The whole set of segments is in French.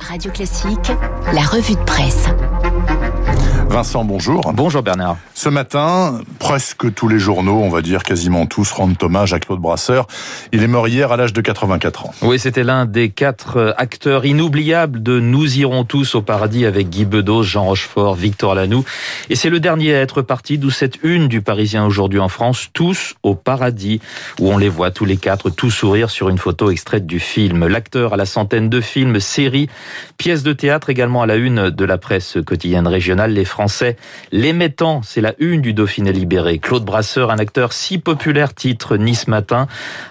Radio Classique, la revue de presse. Vincent, bonjour. Bonjour Bernard. Ce matin, presque tous les journaux, on va dire quasiment tous, rendent hommage à Claude Brasseur. Il est mort hier à l'âge de 84 ans. Oui, c'était l'un des quatre acteurs inoubliables de Nous irons tous au paradis avec Guy Bedos, Jean Rochefort, Victor Lanoux. Et c'est le dernier à être parti, d'où cette une du Parisien aujourd'hui en France, tous au paradis, où on les voit tous les quatre, tous sourire sur une photo extraite du film. L'acteur à la centaine de films, séries, pièces de théâtre également à la une de la presse quotidienne régionale. Les Français l'émettant, c'est la une du Dauphiné libéré. Claude Brasseur, un acteur si populaire, titre Nice Matin,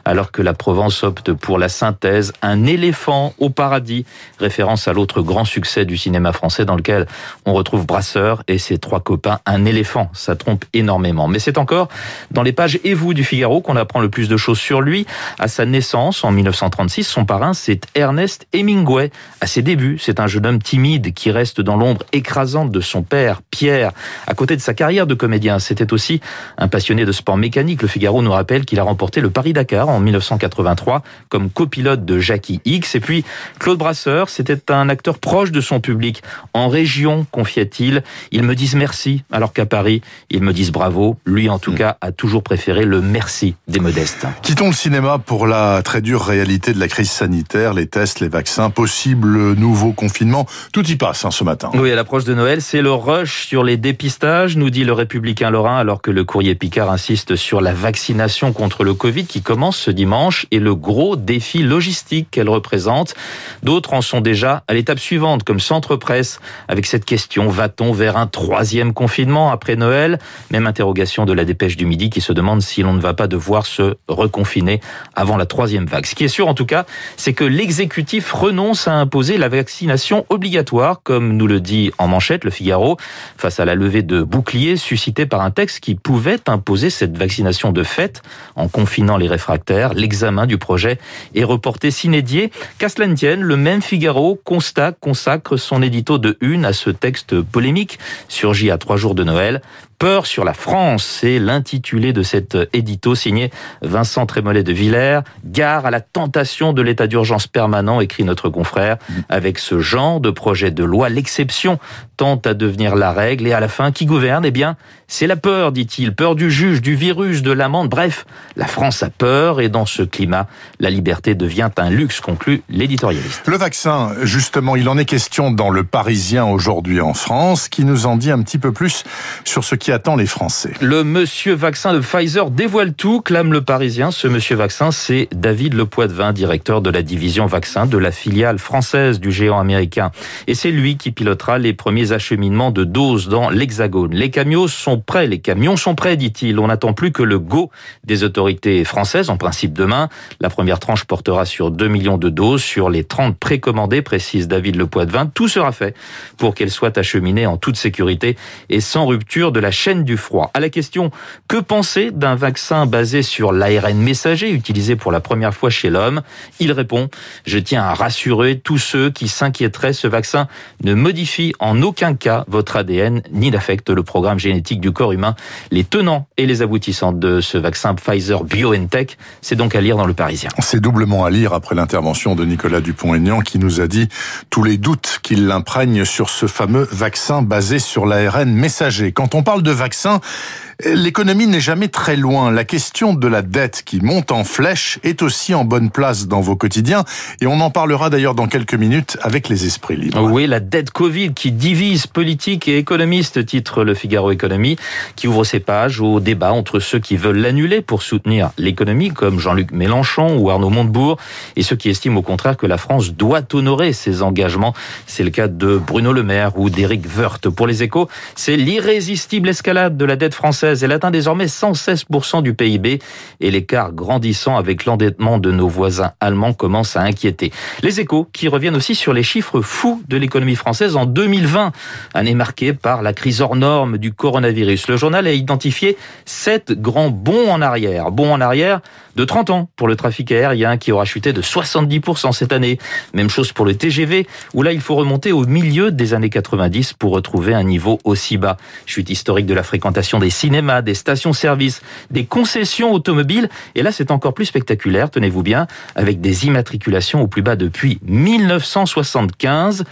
alors que la Provence opte pour la synthèse, un éléphant au paradis, référence à l'autre grand succès du cinéma français dans lequel on retrouve Brasseur et ses trois copains, un éléphant. Ça trompe énormément. Mais c'est encore dans les pages et vous du Figaro qu'on apprend le plus de choses sur lui. À sa naissance, en 1936, son parrain, c'est Ernest Hemingway. Ses débuts, c'est un jeune homme timide qui reste dans l'ombre écrasante de son père Pierre. À côté de sa carrière de comédien, c'était aussi un passionné de sport mécanique. Le Figaro nous rappelle qu'il a remporté le Paris-Dakar en 1983 comme copilote de Jackie X. Et puis, Claude Brasseur, c'était un acteur proche de son public. En région, confiait-il, ils me disent merci, alors qu'à Paris, ils me disent bravo. Lui, en tout hmm. cas, a toujours préféré le merci des modestes. Quittons le cinéma pour la très dure réalité de la crise sanitaire, les tests, les vaccins, nouveau confinement. Tout y passe hein, ce matin. Oui, à l'approche de Noël, c'est le sur les dépistages, nous dit le républicain Lorrain, alors que le courrier Picard insiste sur la vaccination contre le Covid qui commence ce dimanche et le gros défi logistique qu'elle représente. D'autres en sont déjà à l'étape suivante, comme Centre Presse, avec cette question, va-t-on vers un troisième confinement après Noël? Même interrogation de la dépêche du midi qui se demande si l'on ne va pas devoir se reconfiner avant la troisième vague. Ce qui est sûr en tout cas, c'est que l'exécutif renonce à imposer la vaccination obligatoire, comme nous le dit en manchette le Figaro face à la levée de boucliers suscitée par un texte qui pouvait imposer cette vaccination de fait en confinant les réfractaires. L'examen du projet est reporté s'inédier. Qu'à cela ne tienne, le même Figaro constate, consacre son édito de une à ce texte polémique surgi à trois jours de Noël. Peur sur la France, c'est l'intitulé de cet édito signé Vincent Trémollet de Villers. Gare à la tentation de l'état d'urgence permanent, écrit notre confrère. Avec ce genre de projet de loi, l'exception tente à devenir la règle et à la fin, qui gouverne? Eh bien, c'est la peur, dit-il. Peur du juge, du virus, de l'amende. Bref, la France a peur et dans ce climat, la liberté devient un luxe, conclut l'éditorialiste. Le vaccin, justement, il en est question dans le Parisien aujourd'hui en France, qui nous en dit un petit peu plus sur ce qui les Français. Le monsieur vaccin de Pfizer dévoile tout, clame le Parisien. Ce monsieur vaccin, c'est David Lepoitvin, directeur de la division vaccin de la filiale française du géant américain. Et c'est lui qui pilotera les premiers acheminements de doses dans l'Hexagone. Les camions sont prêts, les camions sont prêts, dit-il. On n'attend plus que le go des autorités françaises, en principe demain. La première tranche portera sur 2 millions de doses sur les 30 précommandées, précise David Lepoitvin. Tout sera fait pour qu'elles soient acheminées en toute sécurité et sans rupture de la chaîne du froid. À la question que penser d'un vaccin basé sur l'ARN messager utilisé pour la première fois chez l'homme, il répond "Je tiens à rassurer tous ceux qui s'inquiéteraient, ce vaccin ne modifie en aucun cas votre ADN ni n'affecte le programme génétique du corps humain. Les tenants et les aboutissants de ce vaccin Pfizer BioNTech, c'est donc à lire dans le Parisien. C'est doublement à lire après l'intervention de Nicolas Dupont-Aignan qui nous a dit tous les doutes qu'il l'imprègne sur ce fameux vaccin basé sur l'ARN messager. Quand on parle de vaccin, L'économie n'est jamais très loin. La question de la dette qui monte en flèche est aussi en bonne place dans vos quotidiens et on en parlera d'ailleurs dans quelques minutes avec les esprits libres. Oui, la dette Covid qui divise politique et économiste, titre le Figaro Économie, qui ouvre ses pages au débat entre ceux qui veulent l'annuler pour soutenir l'économie, comme Jean-Luc Mélenchon ou Arnaud Montebourg, et ceux qui estiment au contraire que la France doit honorer ses engagements. C'est le cas de Bruno Le Maire ou d'Éric Woerth. Pour les échos, c'est l'irrésistible escalade de la dette française elle atteint désormais 116% du PIB et l'écart grandissant avec l'endettement de nos voisins allemands commence à inquiéter. Les échos qui reviennent aussi sur les chiffres fous de l'économie française en 2020, année marquée par la crise hors norme du coronavirus. Le journal a identifié sept grands bons en arrière. Bons en arrière de 30 ans pour le trafic aérien qui aura chuté de 70% cette année. Même chose pour le TGV où là il faut remonter au milieu des années 90 pour retrouver un niveau aussi bas. Chute historique de la fréquentation des cinémas des stations-service, des concessions automobiles. Et là, c'est encore plus spectaculaire, tenez-vous bien, avec des immatriculations au plus bas depuis 1975.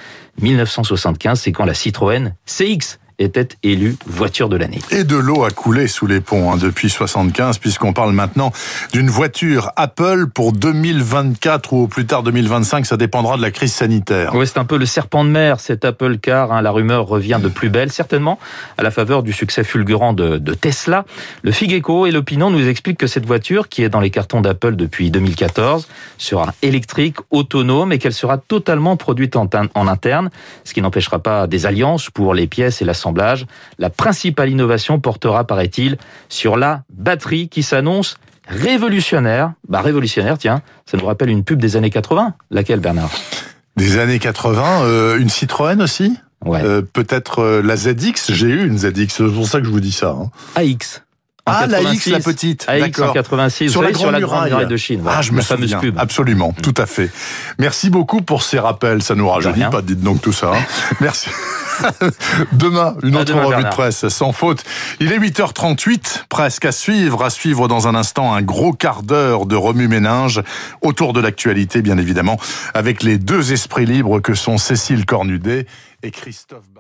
1975, c'est quand la Citroën CX était élue voiture de l'année. Et de l'eau a coulé sous les ponts hein, depuis 75, puisqu'on parle maintenant d'une voiture Apple pour 2024 ou au plus tard 2025, ça dépendra de la crise sanitaire. Oui, c'est un peu le serpent de mer, cet Apple Car. Hein, la rumeur revient de plus belle, certainement, à la faveur du succès fulgurant de, de Tesla. Le Figeco et l'Opinion nous expliquent que cette voiture, qui est dans les cartons d'Apple depuis 2014, sera électrique, autonome et qu'elle sera totalement produite en, en interne, ce qui n'empêchera pas des alliances pour les pièces et l'assemblage la principale innovation portera, paraît-il, sur la batterie qui s'annonce révolutionnaire. Bah révolutionnaire, tiens, ça nous rappelle une pub des années 80. Laquelle, Bernard? Des années 80, euh, une Citroën aussi? Ouais. euh, Peut-être euh, la ZX, j'ai eu une ZX, c'est pour ça que je vous dis ça. Hein. AX. Ah, la X, la petite. AX en 86, sur, la, sur la grande muraille de Chine. Ah, je me souviens. Pub. Absolument, tout à fait. Merci beaucoup pour ces rappels. Ça nous rajeunit pas, dites donc tout ça. Hein. Merci. demain, une autre demain, revue Bernard. de presse, sans faute. Il est 8h38, presque à suivre, à suivre dans un instant un gros quart d'heure de remue-ménage autour de l'actualité, bien évidemment, avec les deux esprits libres que sont Cécile Cornudet et Christophe.